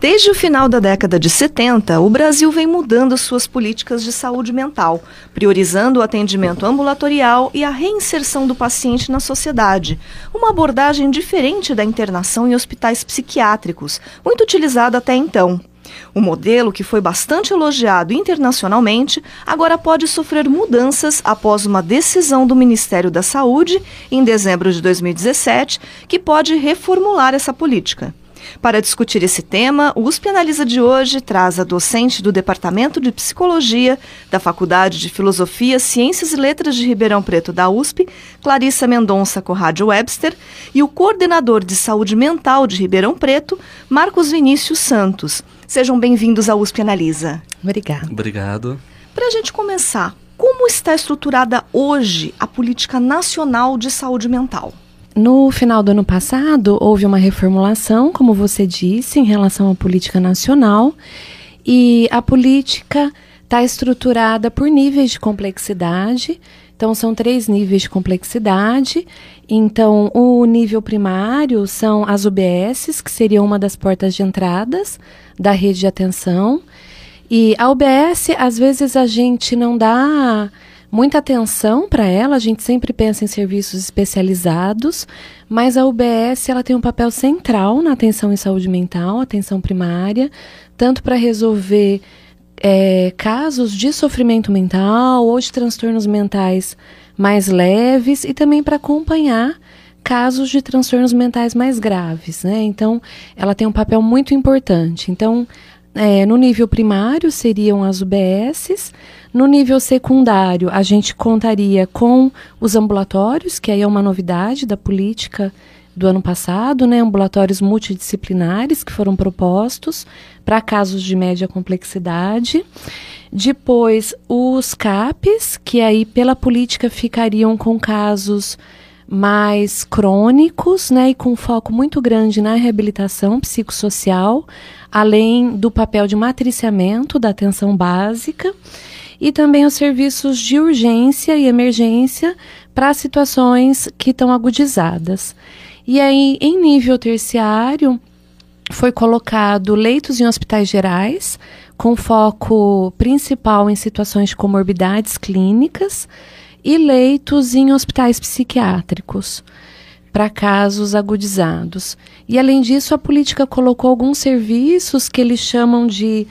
Desde o final da década de 70, o Brasil vem mudando suas políticas de saúde mental, priorizando o atendimento ambulatorial e a reinserção do paciente na sociedade. Uma abordagem diferente da internação em hospitais psiquiátricos, muito utilizada até então. O modelo, que foi bastante elogiado internacionalmente, agora pode sofrer mudanças após uma decisão do Ministério da Saúde, em dezembro de 2017, que pode reformular essa política. Para discutir esse tema, o USP Analisa de hoje traz a docente do Departamento de Psicologia da Faculdade de Filosofia, Ciências e Letras de Ribeirão Preto da USP, Clarissa Mendonça Corrádio Webster, e o coordenador de Saúde Mental de Ribeirão Preto, Marcos Vinícius Santos. Sejam bem-vindos ao USP Analisa. Obrigada. Obrigado. Para a gente começar, como está estruturada hoje a política nacional de saúde mental? No final do ano passado, houve uma reformulação, como você disse, em relação à política nacional, e a política está estruturada por níveis de complexidade. Então, são três níveis de complexidade. Então, o nível primário são as UBSs, que seriam uma das portas de entradas da rede de atenção. E a UBS, às vezes, a gente não dá muita atenção para ela, a gente sempre pensa em serviços especializados, mas a UBS ela tem um papel central na atenção em saúde mental, atenção primária, tanto para resolver é, casos de sofrimento mental ou de transtornos mentais mais leves e também para acompanhar casos de transtornos mentais mais graves, né? Então, ela tem um papel muito importante. Então, é, no nível primário seriam as UBSs, no nível secundário a gente contaria com os ambulatórios, que aí é uma novidade da política do ano passado, né, ambulatórios multidisciplinares que foram propostos para casos de média complexidade. Depois, os CAPs, que aí pela política ficariam com casos mais crônicos, né, e com foco muito grande na reabilitação psicossocial, além do papel de matriciamento da atenção básica e também os serviços de urgência e emergência para situações que estão agudizadas. E aí, em nível terciário, foi colocado leitos em hospitais gerais, com foco principal em situações de comorbidades clínicas, e leitos em hospitais psiquiátricos para casos agudizados. E além disso, a política colocou alguns serviços que eles chamam de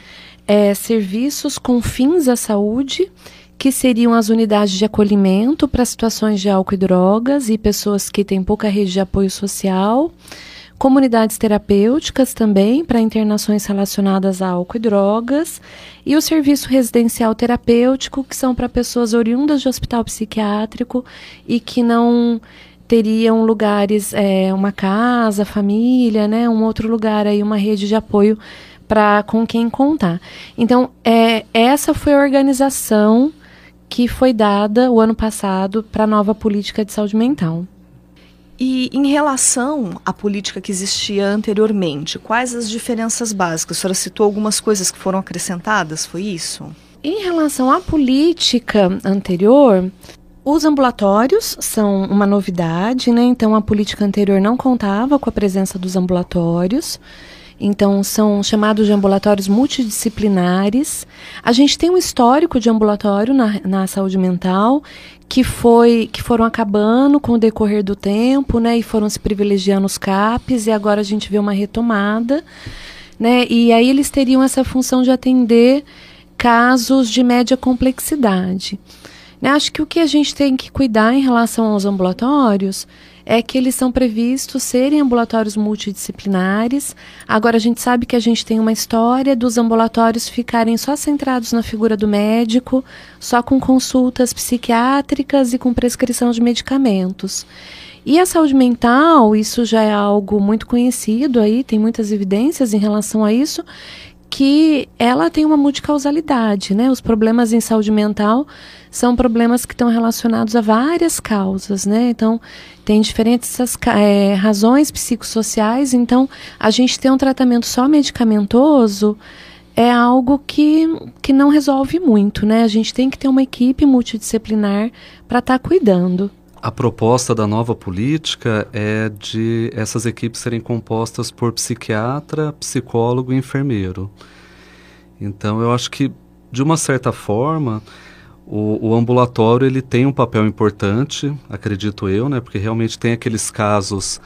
é, serviços com fins à saúde, que seriam as unidades de acolhimento para situações de álcool e drogas e pessoas que têm pouca rede de apoio social, comunidades terapêuticas também para internações relacionadas a álcool e drogas, e o serviço residencial terapêutico, que são para pessoas oriundas de hospital psiquiátrico e que não teriam lugares, é, uma casa, família, né, um outro lugar aí, uma rede de apoio para com quem contar. Então, é, essa foi a organização que foi dada o ano passado para a nova política de saúde mental. E em relação à política que existia anteriormente, quais as diferenças básicas? A senhora citou algumas coisas que foram acrescentadas, foi isso? Em relação à política anterior, os ambulatórios são uma novidade, né? Então a política anterior não contava com a presença dos ambulatórios. Então, são chamados de ambulatórios multidisciplinares. A gente tem um histórico de ambulatório na, na saúde mental que foi que foram acabando com o decorrer do tempo, né? E foram se privilegiando os CAPs e agora a gente vê uma retomada, né? E aí eles teriam essa função de atender casos de média complexidade. Né? Acho que o que a gente tem que cuidar em relação aos ambulatórios é que eles são previstos serem ambulatórios multidisciplinares. Agora, a gente sabe que a gente tem uma história dos ambulatórios ficarem só centrados na figura do médico, só com consultas psiquiátricas e com prescrição de medicamentos. E a saúde mental, isso já é algo muito conhecido aí, tem muitas evidências em relação a isso, que ela tem uma multicausalidade, né? Os problemas em saúde mental são problemas que estão relacionados a várias causas, né? Então, tem diferentes é, razões psicossociais. Então, a gente ter um tratamento só medicamentoso é algo que, que não resolve muito, né? A gente tem que ter uma equipe multidisciplinar para estar tá cuidando. A proposta da nova política é de essas equipes serem compostas por psiquiatra, psicólogo e enfermeiro. Então, eu acho que, de uma certa forma, o, o, ambulatório ele tem um papel importante, acredito eu, né? Porque realmente tem aqueles casos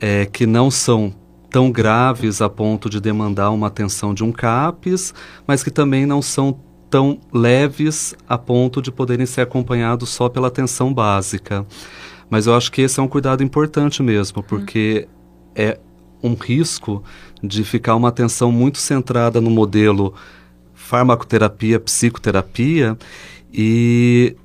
é, que não são tão graves a ponto de demandar uma atenção de um CAPES, mas que também não são tão leves a ponto de poderem ser acompanhados só pela atenção básica. Mas eu acho que esse é um cuidado importante mesmo, porque hum. é um risco de ficar uma atenção muito centrada no modelo farmacoterapia, psicoterapia e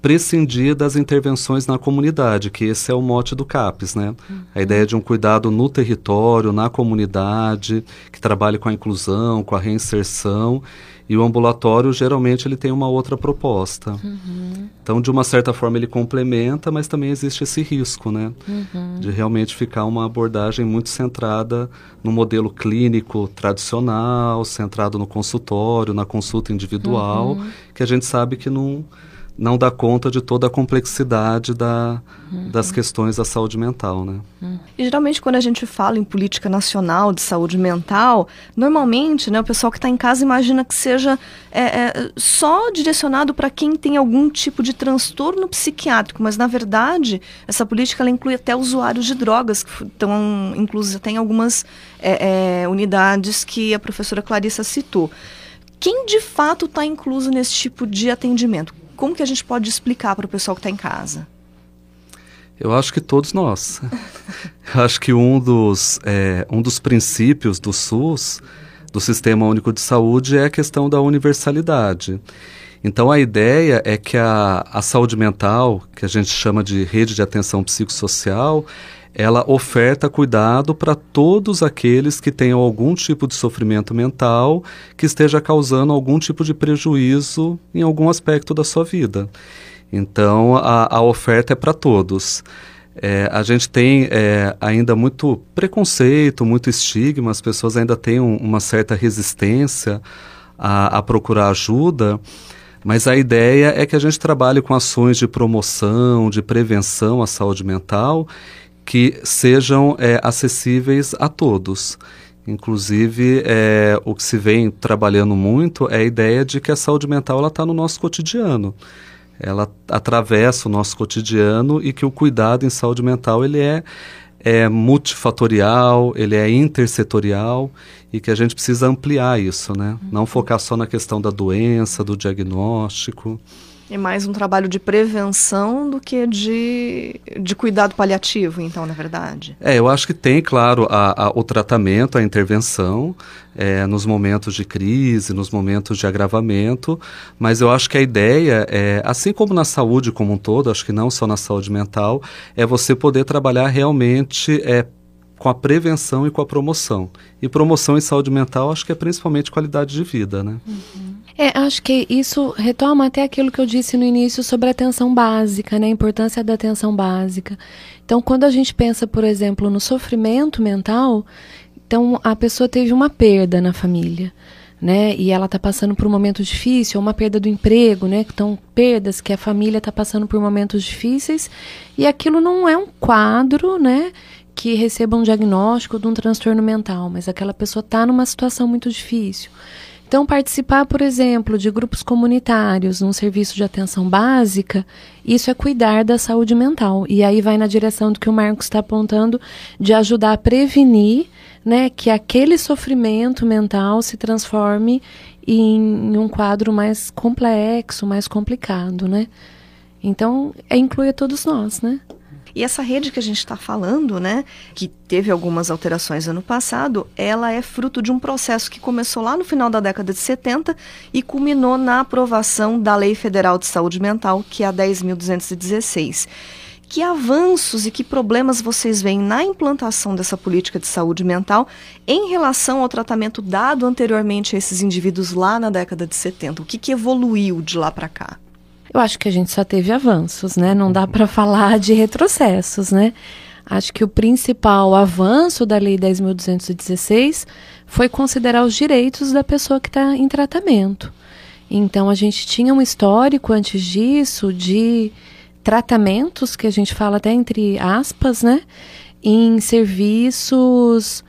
prescindir das intervenções na comunidade, que esse é o mote do CAPES, né? Uhum. A ideia de um cuidado no território, na comunidade, que trabalhe com a inclusão, com a reinserção e o ambulatório, geralmente, ele tem uma outra proposta. Uhum. Então, de uma certa forma, ele complementa, mas também existe esse risco, né? Uhum. De realmente ficar uma abordagem muito centrada no modelo clínico tradicional, centrado no consultório, na consulta individual, uhum. que a gente sabe que não não dá conta de toda a complexidade da, uhum. das questões da saúde mental, né? Uhum. E geralmente quando a gente fala em política nacional de saúde mental, normalmente, né, o pessoal que está em casa imagina que seja é, é, só direcionado para quem tem algum tipo de transtorno psiquiátrico, mas na verdade essa política ela inclui até usuários de drogas que estão inclusive tem algumas é, é, unidades que a professora Clarissa citou. Quem de fato está incluso nesse tipo de atendimento? Como que a gente pode explicar para o pessoal que está em casa? Eu acho que todos nós. Eu acho que um dos, é, um dos princípios do SUS, do Sistema Único de Saúde, é a questão da universalidade. Então a ideia é que a, a saúde mental, que a gente chama de rede de atenção psicossocial, ela oferta cuidado para todos aqueles que tenham algum tipo de sofrimento mental que esteja causando algum tipo de prejuízo em algum aspecto da sua vida. Então, a, a oferta é para todos. É, a gente tem é, ainda muito preconceito, muito estigma, as pessoas ainda têm um, uma certa resistência a, a procurar ajuda. Mas a ideia é que a gente trabalhe com ações de promoção, de prevenção à saúde mental que sejam é, acessíveis a todos. Inclusive, é, o que se vem trabalhando muito é a ideia de que a saúde mental está no nosso cotidiano. Ela atravessa o nosso cotidiano e que o cuidado em saúde mental ele é, é multifatorial, ele é intersetorial e que a gente precisa ampliar isso, né? Uhum. Não focar só na questão da doença, do diagnóstico. É mais um trabalho de prevenção do que de, de cuidado paliativo, então, na verdade. É, eu acho que tem, claro, a, a, o tratamento, a intervenção é, nos momentos de crise, nos momentos de agravamento, mas eu acho que a ideia, é, assim como na saúde como um todo, acho que não só na saúde mental, é você poder trabalhar realmente é, com a prevenção e com a promoção. E promoção em saúde mental, acho que é principalmente qualidade de vida, né? Uhum. É, acho que isso retoma até aquilo que eu disse no início sobre a atenção básica, né? A importância da atenção básica. Então, quando a gente pensa, por exemplo, no sofrimento mental, então a pessoa teve uma perda na família. Né? E ela está passando por um momento difícil, uma perda do emprego, né? Então, perdas que a família está passando por momentos difíceis, e aquilo não é um quadro, né? Que receba um diagnóstico de um transtorno mental, mas aquela pessoa está numa situação muito difícil. Então, participar, por exemplo, de grupos comunitários num serviço de atenção básica, isso é cuidar da saúde mental. E aí vai na direção do que o Marcos está apontando, de ajudar a prevenir né, que aquele sofrimento mental se transforme em, um quadro mais complexo, mais complicado, né? Então, é, inclui a todos nós, né? E essa rede que a gente está falando, né, que teve algumas alterações ano passado, ela é fruto de um processo que começou lá no final da década de 70 e culminou na aprovação da Lei Federal de Saúde Mental, que é a 10.216 Que avanços e que problemas vocês veem na implantação dessa política de saúde mental em relação ao tratamento dado anteriormente a esses indivíduos lá na década de 70? O que, que evoluiu de lá para cá? Eu acho que a gente só teve avanços, né? Não dá para falar de retrocessos, né? Acho que o principal avanço da Lei 10.216 foi considerar os direitos da pessoa que está em tratamento. Então, a gente tinha um histórico antes disso de tratamentos, que a gente fala até entre aspas, né? Em serviços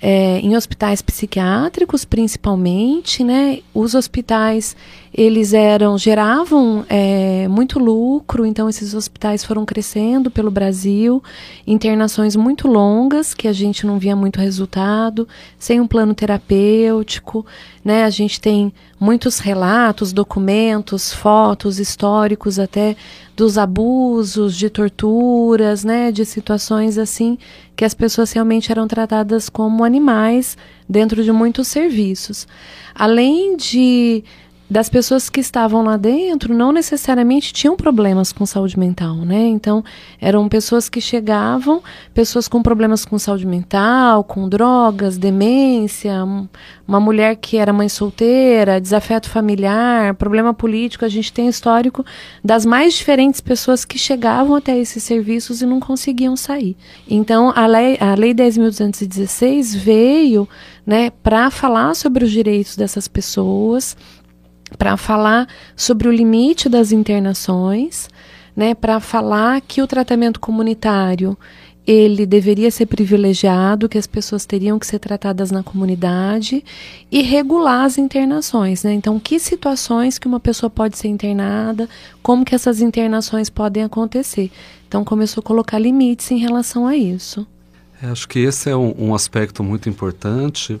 é, em hospitais psiquiátricos, principalmente, né? Os hospitais eles eram geravam é, muito lucro, então esses hospitais foram crescendo pelo Brasil, internações muito longas que a gente não via muito resultado, sem um plano terapêutico, né? A gente tem muitos relatos, documentos, fotos históricos até dos abusos, de torturas, né? De situações assim que as pessoas realmente eram tratadas como animais dentro de muitos serviços. Além de das pessoas que estavam lá dentro não necessariamente tinham problemas com saúde mental, né? Então, eram pessoas que chegavam, pessoas com problemas com saúde mental, com drogas, demência, uma mulher que era mãe solteira, desafeto familiar, problema político. A gente tem histórico das mais diferentes pessoas que chegavam até esses serviços e não conseguiam sair. Então, a lei, a lei 10.216 veio né, para falar sobre os direitos dessas pessoas para falar sobre o limite das internações, né, para falar que o tratamento comunitário ele deveria ser privilegiado, que as pessoas teriam que ser tratadas na comunidade e regular as internações, né? Então, que situações que uma pessoa pode ser internada, como que essas internações podem acontecer. Então, começou a colocar limites em relação a isso. É, acho que esse é um, um aspecto muito importante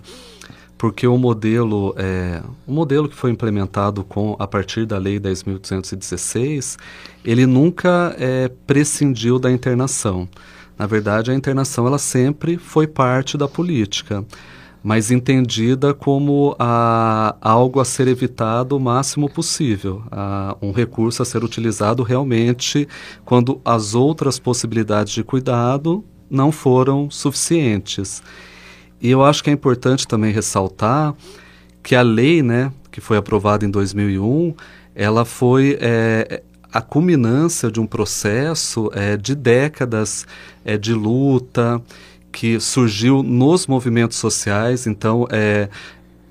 porque o modelo, é, o modelo que foi implementado com a partir da Lei 10.216, ele nunca é, prescindiu da internação. Na verdade, a internação ela sempre foi parte da política, mas entendida como a, algo a ser evitado o máximo possível, a, um recurso a ser utilizado realmente quando as outras possibilidades de cuidado não foram suficientes. E eu acho que é importante também ressaltar que a lei, né, que foi aprovada em 2001, ela foi é, a culminância de um processo é, de décadas é, de luta que surgiu nos movimentos sociais. Então, é,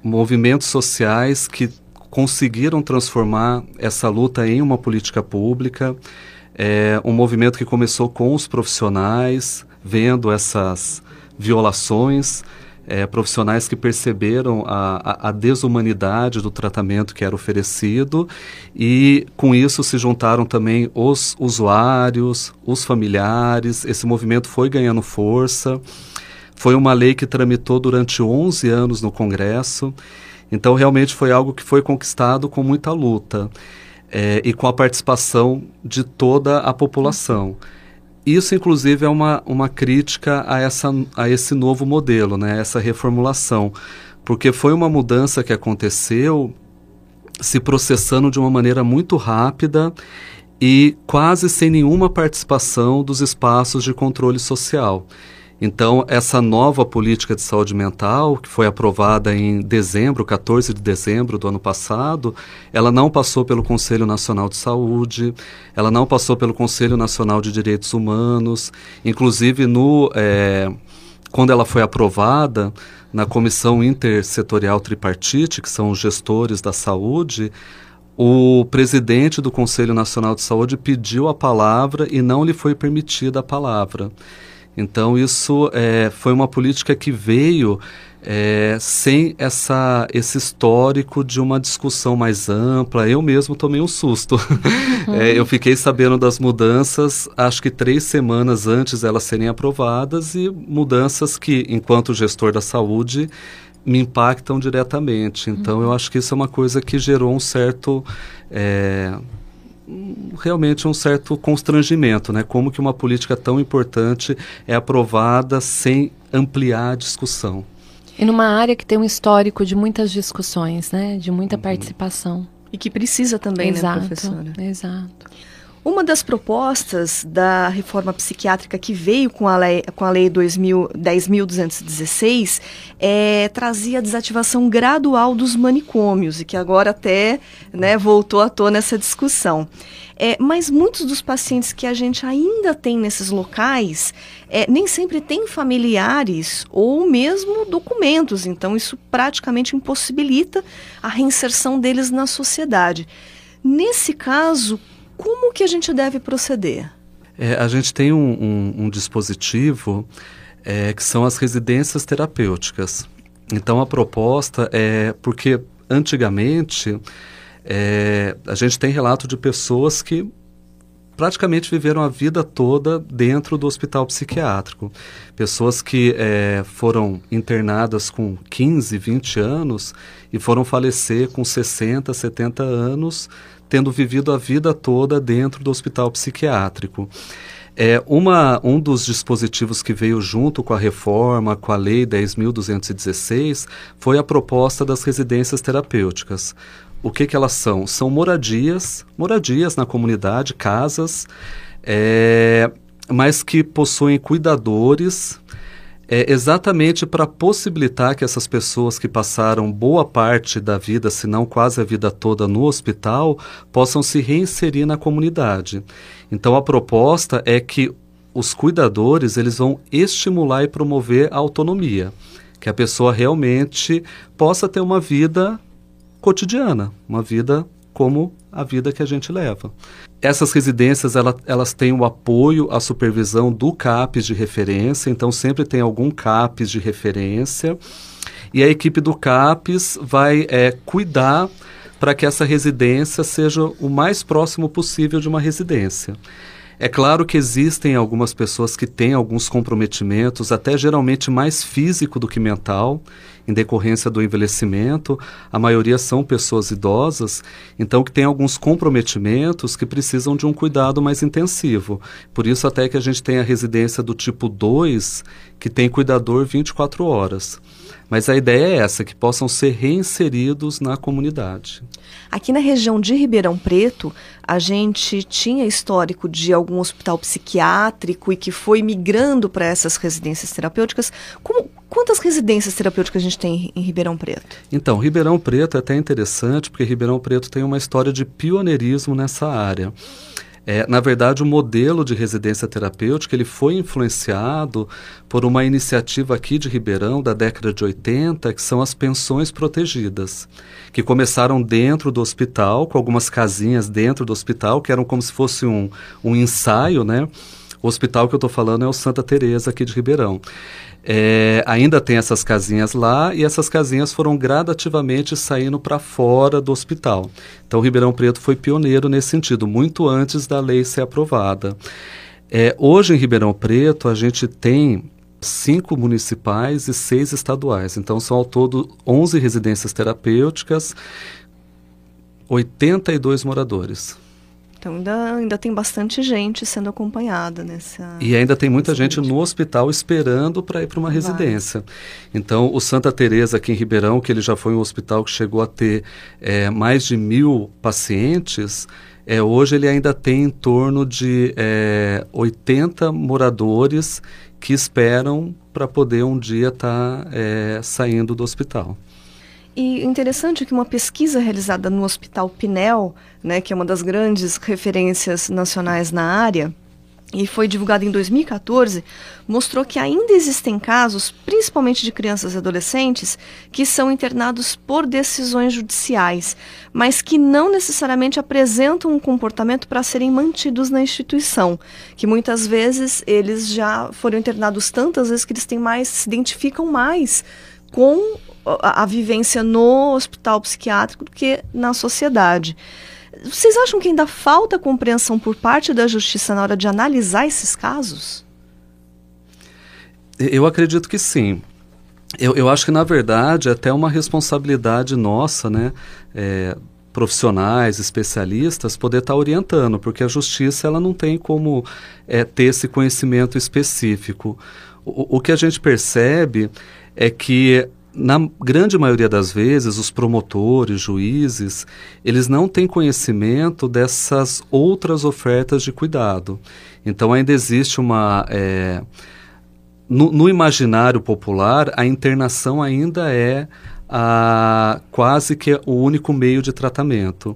movimentos sociais que conseguiram transformar essa luta em uma política pública. É um movimento que começou com os profissionais, vendo essas violações, é, profissionais que perceberam a, a, a, desumanidade do tratamento que era oferecido e com isso se juntaram também os usuários, os familiares. Esse movimento foi ganhando força. Foi uma lei que tramitou durante 11 anos no Congresso. Então, realmente foi algo que foi conquistado com muita luta é, e com a participação de toda a população. Isso, inclusive, é uma, uma crítica a, essa, a esse novo modelo, né? essa reformulação, porque foi uma mudança que aconteceu se processando de uma maneira muito rápida e quase sem nenhuma participação dos espaços de controle social. Então, essa nova política de saúde mental, que foi aprovada em dezembro, 14 de dezembro do ano passado, ela não passou pelo Conselho Nacional de Saúde, ela não passou pelo Conselho Nacional de Direitos Humanos, inclusive no. É, quando ela foi aprovada na Comissão Intersetorial Tripartite, que são os gestores da saúde, o presidente do Conselho Nacional de Saúde pediu a palavra e não lhe foi permitida a palavra. Então, isso é, foi uma política que veio é, sem essa, esse histórico de uma discussão mais ampla. Eu mesmo tomei um susto. Uhum. é, eu fiquei sabendo das mudanças, acho que três semanas antes elas serem aprovadas, e mudanças que, enquanto gestor da saúde, me impactam diretamente. Então, uhum. eu acho que isso é uma coisa que gerou um certo. É, realmente um certo constrangimento, né? Como que uma política tão importante é aprovada sem ampliar a discussão. E numa área que tem um histórico de muitas discussões, né? De muita uhum. participação. E que precisa também, exato, né, professora? Exato. Uma das propostas da reforma psiquiátrica que veio com a lei, com a lei 10.216 é, trazia a desativação gradual dos manicômios, e que agora até né, voltou à tona essa discussão. É, mas muitos dos pacientes que a gente ainda tem nesses locais é, nem sempre têm familiares ou mesmo documentos, então isso praticamente impossibilita a reinserção deles na sociedade. Nesse caso, como que a gente deve proceder? É, a gente tem um, um, um dispositivo é, que são as residências terapêuticas. Então a proposta é porque antigamente é, a gente tem relato de pessoas que praticamente viveram a vida toda dentro do hospital psiquiátrico. Pessoas que é, foram internadas com 15, 20 anos e foram falecer com 60, 70 anos tendo vivido a vida toda dentro do hospital psiquiátrico. É, uma, um dos dispositivos que veio junto com a reforma, com a Lei 10.216, foi a proposta das residências terapêuticas. O que, que elas são? São moradias, moradias na comunidade, casas, é, mas que possuem cuidadores é exatamente para possibilitar que essas pessoas que passaram boa parte da vida, se não quase a vida toda no hospital, possam se reinserir na comunidade. Então a proposta é que os cuidadores eles vão estimular e promover a autonomia, que a pessoa realmente possa ter uma vida cotidiana, uma vida como a vida que a gente leva. Essas residências ela, elas têm o apoio, a supervisão do CAPES de referência, então sempre tem algum CAPES de referência, e a equipe do CAPES vai é, cuidar para que essa residência seja o mais próximo possível de uma residência. É claro que existem algumas pessoas que têm alguns comprometimentos, até geralmente mais físico do que mental, em decorrência do envelhecimento. A maioria são pessoas idosas, então que têm alguns comprometimentos que precisam de um cuidado mais intensivo. Por isso até que a gente tem a residência do tipo 2, que tem cuidador 24 horas. Mas a ideia é essa, que possam ser reinseridos na comunidade. Aqui na região de Ribeirão Preto, a gente tinha histórico de algum hospital psiquiátrico e que foi migrando para essas residências terapêuticas. Como, quantas residências terapêuticas a gente tem em Ribeirão Preto? Então, Ribeirão Preto é até interessante, porque Ribeirão Preto tem uma história de pioneirismo nessa área. É, na verdade, o modelo de residência terapêutica ele foi influenciado por uma iniciativa aqui de Ribeirão da década de 80, que são as pensões protegidas, que começaram dentro do hospital, com algumas casinhas dentro do hospital, que eram como se fosse um, um ensaio, né? O hospital que eu estou falando é o Santa Teresa aqui de Ribeirão. É, ainda tem essas casinhas lá e essas casinhas foram gradativamente saindo para fora do hospital. Então, Ribeirão Preto foi pioneiro nesse sentido, muito antes da lei ser aprovada. É, hoje, em Ribeirão Preto, a gente tem cinco municipais e seis estaduais. Então, são ao todo 11 residências terapêuticas, 82 moradores. Então ainda, ainda tem bastante gente sendo acompanhada nessa. E ainda tem muita gente no hospital esperando para ir para uma residência. Então o Santa Teresa aqui em Ribeirão, que ele já foi um hospital que chegou a ter é, mais de mil pacientes, é, hoje ele ainda tem em torno de é, 80 moradores que esperam para poder um dia estar tá, é, saindo do hospital. E interessante que uma pesquisa realizada no Hospital Pinel, né, que é uma das grandes referências nacionais na área, e foi divulgada em 2014, mostrou que ainda existem casos, principalmente de crianças e adolescentes, que são internados por decisões judiciais, mas que não necessariamente apresentam um comportamento para serem mantidos na instituição, que muitas vezes eles já foram internados tantas vezes que eles têm mais se identificam mais com a, a vivência no hospital psiquiátrico do que na sociedade. Vocês acham que ainda falta compreensão por parte da justiça na hora de analisar esses casos? Eu acredito que sim. Eu, eu acho que, na verdade, é até uma responsabilidade nossa, né? É, profissionais, especialistas, poder estar tá orientando, porque a justiça ela não tem como é, ter esse conhecimento específico. O, o que a gente percebe é que na grande maioria das vezes, os promotores, juízes, eles não têm conhecimento dessas outras ofertas de cuidado. Então ainda existe uma. É, no, no, imaginário popular, a internação ainda é a, quase que o único meio de tratamento.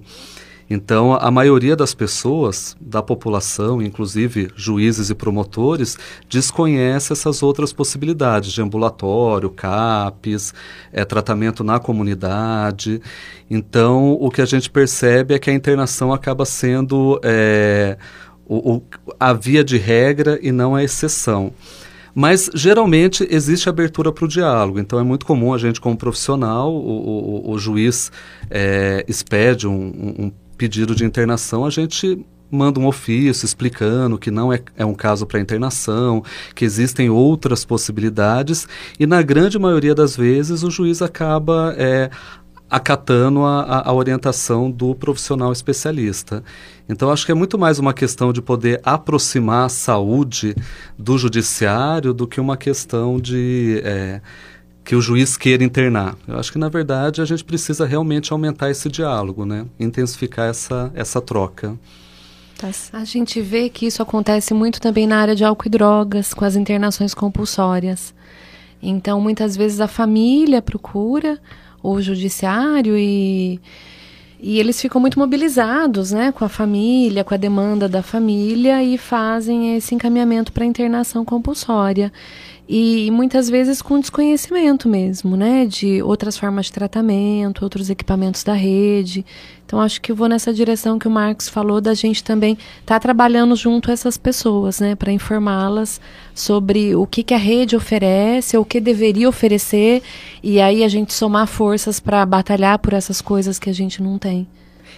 Então, a maioria das pessoas, da população, inclusive juízes e promotores, desconhece essas outras possibilidades de ambulatório, CAPES, é, tratamento na comunidade. Então, o que a gente percebe é que a internação acaba sendo é, o, o, a via de regra e não a exceção. Mas geralmente existe abertura para o diálogo, então é muito comum a gente, como profissional, o, o, o juiz é, expede um, um, pedido de internação, a gente manda um ofício explicando que não é, é um caso para internação, que existem outras possibilidades, e na grande maioria das vezes o juiz acaba é, acatando a, a, orientação do profissional especialista. Então, acho que é muito mais uma questão de poder aproximar a saúde do judiciário do que uma questão de. É, que o juiz queira internar. Eu acho que, na verdade, a gente precisa realmente aumentar esse diálogo, né? intensificar essa, essa troca. Tá a gente vê que isso acontece muito também na área de álcool e drogas, com as internações compulsórias. Então, muitas vezes a família procura o judiciário e, e eles ficam muito mobilizados, né, com a família, com a demanda da família e fazem esse encaminhamento para internação compulsória e, muitas vezes com desconhecimento mesmo, né, de outras formas de tratamento, outros equipamentos da rede. Então acho que vou nessa direção que o Marcos falou da gente também estar tá trabalhando junto essas pessoas, né, para informá-las sobre o que, que a rede oferece, o que deveria oferecer, e aí a gente somar forças para batalhar por essas coisas que a gente não tem.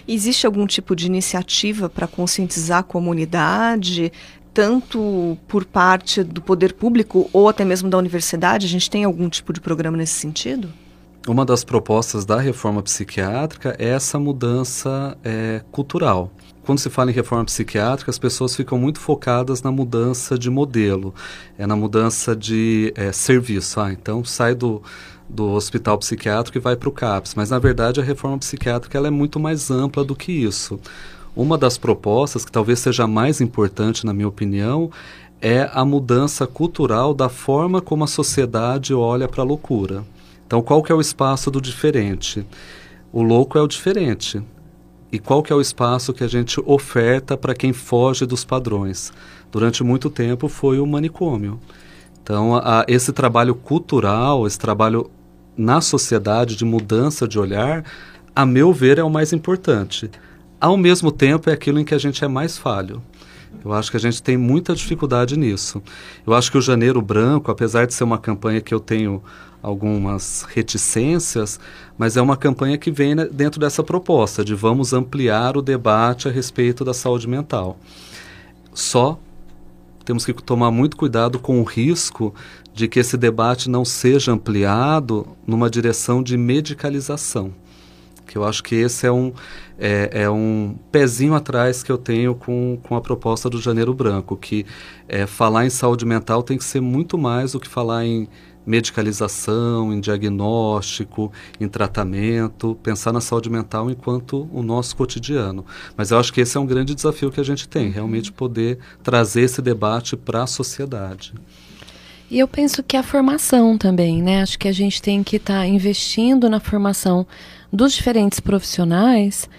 Existe algum tipo de iniciativa para conscientizar a comunidade, tanto por parte do poder público ou até mesmo da universidade? A gente tem algum tipo de programa nesse sentido? Uma das propostas da reforma psiquiátrica é essa mudança é, cultural. Quando se fala em reforma psiquiátrica, as pessoas ficam muito focadas na mudança de modelo, é na mudança de é, serviço. Ah, então sai do, do hospital psiquiátrico e vai para o CAPS. Mas, na verdade, a reforma psiquiátrica ela é muito mais ampla do que isso. Uma das propostas, que talvez seja a mais importante, na minha opinião, é a mudança cultural da forma como a sociedade olha para a loucura. Então, qual que é o espaço do diferente? O louco é o diferente. E qual que é o espaço que a gente oferta para quem foge dos padrões? Durante muito tempo foi o manicômio. Então, a, esse trabalho cultural, esse trabalho na sociedade de mudança de olhar, a meu ver, é o mais importante ao mesmo tempo é aquilo em que a gente é mais falho. Eu acho que a gente tem muita dificuldade nisso. Eu acho que o Janeiro Branco, apesar de ser uma campanha que eu tenho algumas reticências, mas é uma campanha que vem dentro dessa proposta de vamos ampliar o debate a respeito da saúde mental. Só temos que tomar muito cuidado com o risco de que esse debate não seja ampliado numa direção de medicalização que eu acho que esse é um, é, é, um pezinho atrás que eu tenho com, com a proposta do Janeiro Branco, que é, falar em saúde mental tem que ser muito mais do que falar em medicalização, em diagnóstico, em tratamento, pensar na saúde mental enquanto o nosso cotidiano. Mas eu acho que esse é um grande desafio que a gente tem, realmente poder trazer esse debate para a sociedade. E eu penso que a formação também, né? Acho que a gente tem que estar tá investindo na formação dos diferentes profissionais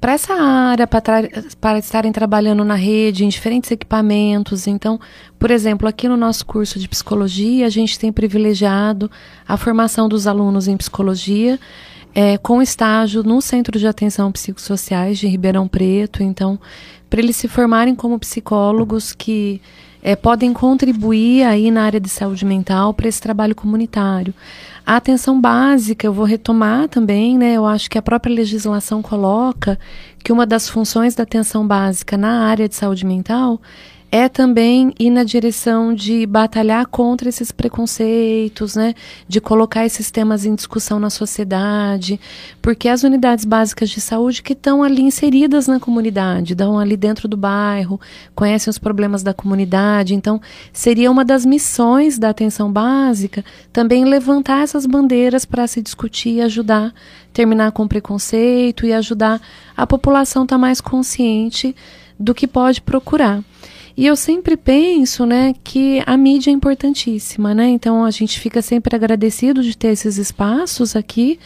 para essa área, para estarem trabalhando na rede, em diferentes equipamentos. Então, por exemplo, aqui no nosso curso de psicologia, a gente tem privilegiado a formação dos alunos em psicologia é, com estágio no Centro de Atenção Psicossociais de Ribeirão Preto. Então, para eles se formarem como psicólogos que é, podem contribuir aí na área de saúde mental para esse trabalho comunitário. A atenção básica, eu vou retomar também, né? Eu acho que a própria legislação coloca que uma das funções da atenção básica na área de saúde mental é também ir na direção de batalhar contra esses preconceitos, né? De colocar esses temas em discussão na sociedade, porque as unidades básicas de saúde que estão ali inseridas na comunidade, estão ali dentro do bairro, conhecem os problemas da comunidade, então seria uma das missões da atenção básica também levantar essas bandeiras para se discutir e ajudar terminar com preconceito e ajudar a população a estar tá mais consciente do que pode procurar. E eu sempre penso, né, que a mídia é importantíssima, né? Então a gente fica sempre agradecido de ter esses espaços aqui,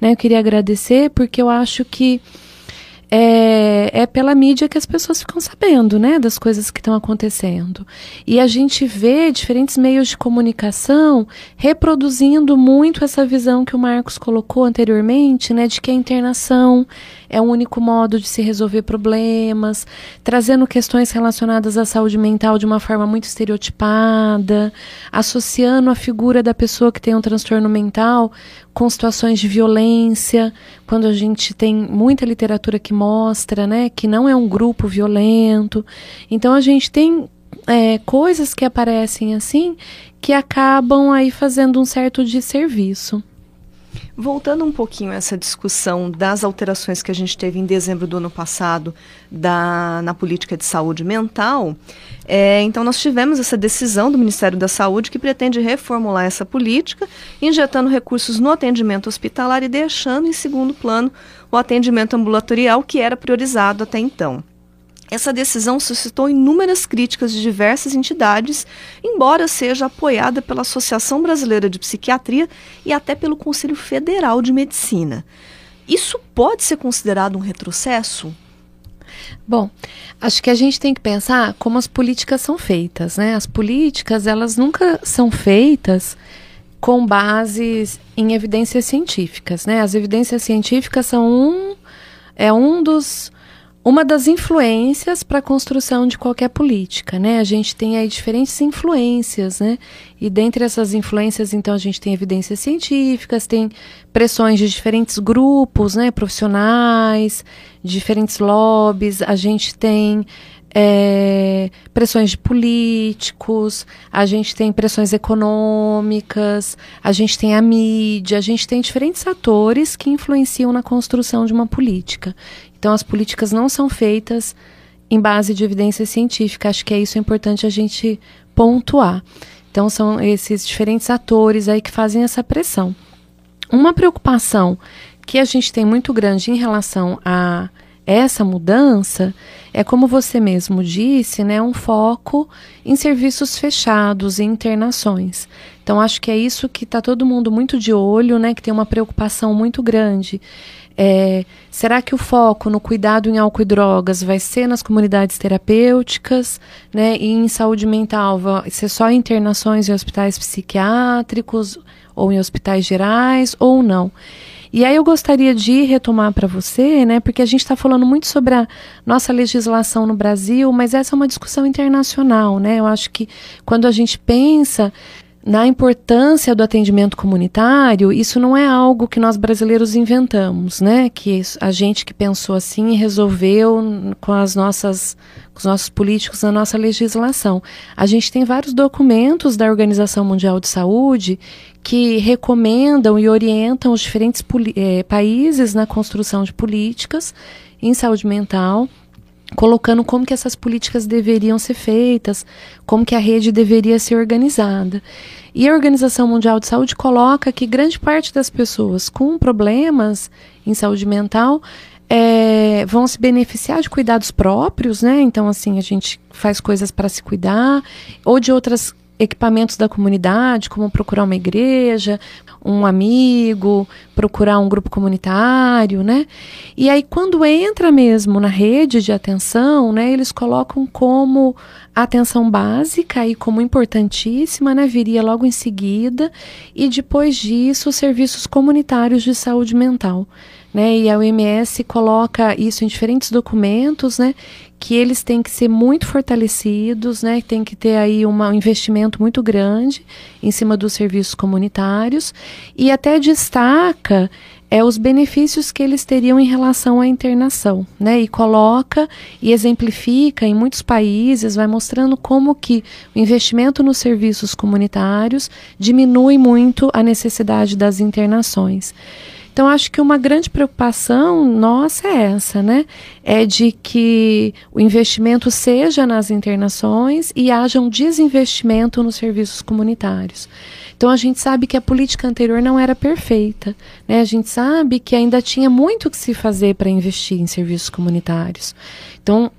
né? Eu queria agradecer porque eu acho que é, é pela mídia que as pessoas ficam sabendo, né, das coisas que estão acontecendo. E a gente vê diferentes meios de comunicação reproduzindo muito essa visão que o Marcos colocou anteriormente, né, de que a internação é o único modo de se resolver problemas, trazendo questões relacionadas à saúde mental de uma forma muito estereotipada, associando a figura da pessoa que tem um transtorno mental com situações de violência, quando a gente tem muita literatura que mostra, né, que não é um grupo violento. Então a gente tem é, coisas que aparecem assim que acabam aí fazendo um certo desserviço. Voltando um pouquinho a essa discussão das alterações que a gente teve em dezembro do ano passado da, na política de saúde mental, é, então nós tivemos essa decisão do Ministério da Saúde que pretende reformular essa política, injetando recursos no atendimento hospitalar e deixando em segundo plano o atendimento ambulatorial, que era priorizado até então. Essa decisão suscitou inúmeras críticas de diversas entidades, embora seja apoiada pela Associação Brasileira de Psiquiatria e até pelo Conselho Federal de Medicina. Isso pode ser considerado um retrocesso? Bom, acho que a gente tem que pensar como as políticas são feitas, né? As políticas, elas nunca são feitas com bases em evidências científicas, né? As evidências científicas são um é um dos uma das influências para a construção de qualquer política, né? A gente tem aí diferentes influências, né? E dentre essas influências, então, a gente tem evidências científicas, tem pressões de diferentes grupos, né? Profissionais, diferentes lobbies, a gente tem é, pressões de políticos, a gente tem pressões econômicas, a gente tem a mídia, a gente tem diferentes atores que influenciam na construção de uma política. Então, as políticas não são feitas em base de evidência científica. Acho que é isso importante a gente pontuar. Então, são esses diferentes atores aí que fazem essa pressão. Uma preocupação que a gente tem muito grande em relação a essa mudança é como você mesmo disse, né, um foco em serviços fechados e internações. Então acho que é isso que está todo mundo muito de olho, né, que tem uma preocupação muito grande. É, será que o foco no cuidado em álcool e drogas vai ser nas comunidades terapêuticas, né, e em saúde mental vai ser só internações em hospitais psiquiátricos ou em hospitais gerais ou não? E aí eu gostaria de retomar para você, né, porque a gente está falando muito sobre a nossa legislação no Brasil, mas essa é uma discussão internacional, né? Eu acho que quando a gente pensa na importância do atendimento comunitário, isso não é algo que nós brasileiros inventamos, né? Que a gente que pensou assim resolveu com as nossas com os nossos políticos na nossa legislação. A gente tem vários documentos da Organização Mundial de Saúde que recomendam e orientam os diferentes eh, países na construção de políticas em saúde mental colocando como que essas políticas deveriam ser feitas, como que a rede deveria ser organizada. E a Organização Mundial de Saúde coloca que grande parte das pessoas com problemas em saúde mental é, vão se beneficiar de cuidados próprios, né? Então, assim, a gente faz coisas para se cuidar, ou de outras equipamentos da comunidade, como procurar uma igreja, um amigo, procurar um grupo comunitário, né? E aí quando entra mesmo na rede de atenção, né, eles colocam como atenção básica e como importantíssima, né, viria logo em seguida, e depois disso, serviços comunitários de saúde mental. Né, e a OMS coloca isso em diferentes documentos, né, que eles têm que ser muito fortalecidos, né? Tem que ter aí uma, um investimento muito grande em cima dos serviços comunitários e até destaca é os benefícios que eles teriam em relação à internação, né? E coloca e exemplifica em muitos países, vai mostrando como que o investimento nos serviços comunitários diminui muito a necessidade das internações. Então, acho que uma grande preocupação nossa é essa, né? É de que o investimento seja nas internações e haja um desinvestimento nos serviços comunitários. Então, a gente sabe que a política anterior não era perfeita, né? A gente sabe que ainda tinha muito que se fazer para investir em serviços comunitários. Então,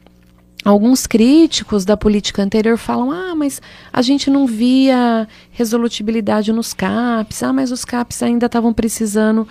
Alguns críticos da política anterior falam: ah, mas a gente não via resolutibilidade nos CAPs, ah, mas os CAPs ainda estavam precisando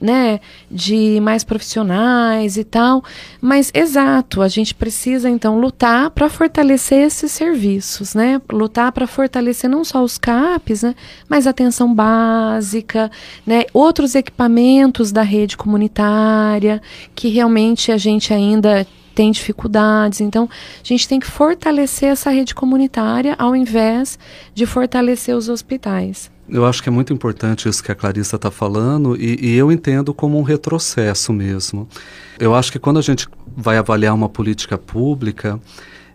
né, de mais profissionais e tal. Mas, exato, a gente precisa então lutar para fortalecer esses serviços, né? Lutar para fortalecer não só os CAPs, né, mas atenção básica, né, outros equipamentos da rede comunitária, que realmente a gente ainda tem dificuldades. Então, a gente tem que fortalecer essa rede comunitária ao invés de fortalecer os hospitais. Eu acho que é muito importante isso que a Clarissa está falando e, e, eu entendo como um retrocesso mesmo. Eu acho que quando a gente vai avaliar uma política pública,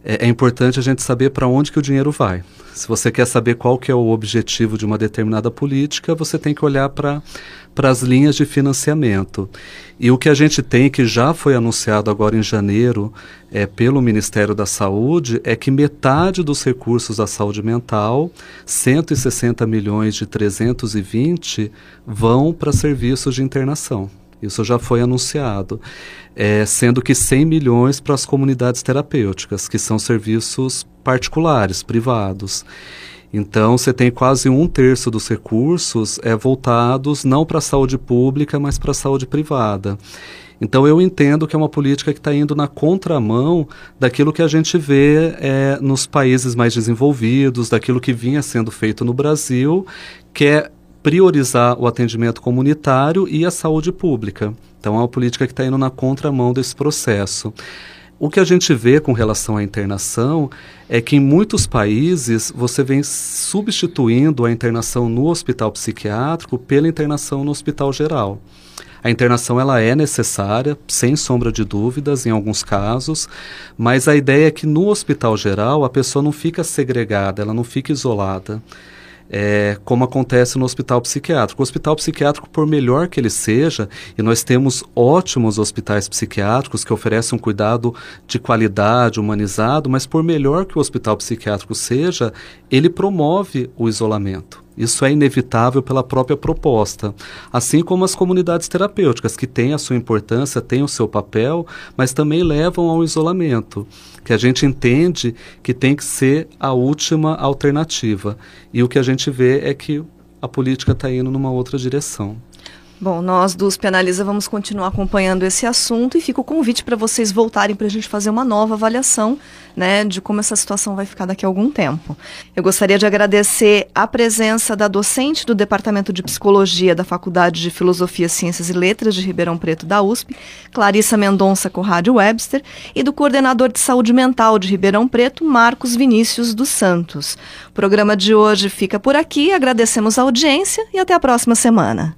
é, é importante a gente saber para onde que o dinheiro vai. Se você quer saber qual que é o objetivo de uma determinada política, você tem que olhar para as linhas de financiamento. E o que a gente tem, que já foi anunciado agora em janeiro é, pelo Ministério da Saúde, é que metade dos recursos da saúde mental, 160 milhões de 320, vão para serviços de internação. Isso já foi anunciado, é, sendo que 100 milhões para as comunidades terapêuticas, que são serviços particulares, privados. Então, você tem quase um terço dos recursos é, voltados não para a saúde pública, mas para a saúde privada. Então, eu entendo que é uma política que está indo na contramão daquilo que a gente vê é, nos países mais desenvolvidos, daquilo que vinha sendo feito no Brasil, que é priorizar o atendimento comunitário e a saúde pública. Então, é uma política que está indo na contramão desse processo. O que a gente vê com relação à internação é que em muitos países você vem substituindo a internação no hospital psiquiátrico pela internação no hospital geral. A internação ela é necessária, sem sombra de dúvidas, em alguns casos, mas a ideia é que no hospital geral a pessoa não fica segregada, ela não fica isolada é, como acontece no hospital psiquiátrico. O hospital psiquiátrico, por melhor que ele seja, e nós temos ótimos hospitais psiquiátricos que oferecem um cuidado de qualidade, humanizado, mas por melhor que o hospital psiquiátrico seja, ele promove o isolamento. Isso é inevitável pela própria proposta. Assim como as comunidades terapêuticas, que têm a sua importância, têm o seu papel, mas também levam ao isolamento, que a gente entende que tem que ser a última alternativa. E o que a gente vê é que a política está indo numa outra direção. Bom, nós dos Penaliza vamos continuar acompanhando esse assunto e fica o convite para vocês voltarem para a gente fazer uma nova avaliação né, de como essa situação vai ficar daqui a algum tempo. Eu gostaria de agradecer a presença da docente do Departamento de Psicologia da Faculdade de Filosofia, Ciências e Letras de Ribeirão Preto da USP, Clarissa Mendonça Corrádio Webster, e do coordenador de saúde mental de Ribeirão Preto, Marcos Vinícius dos Santos. O programa de hoje fica por aqui, agradecemos a audiência e até a próxima semana.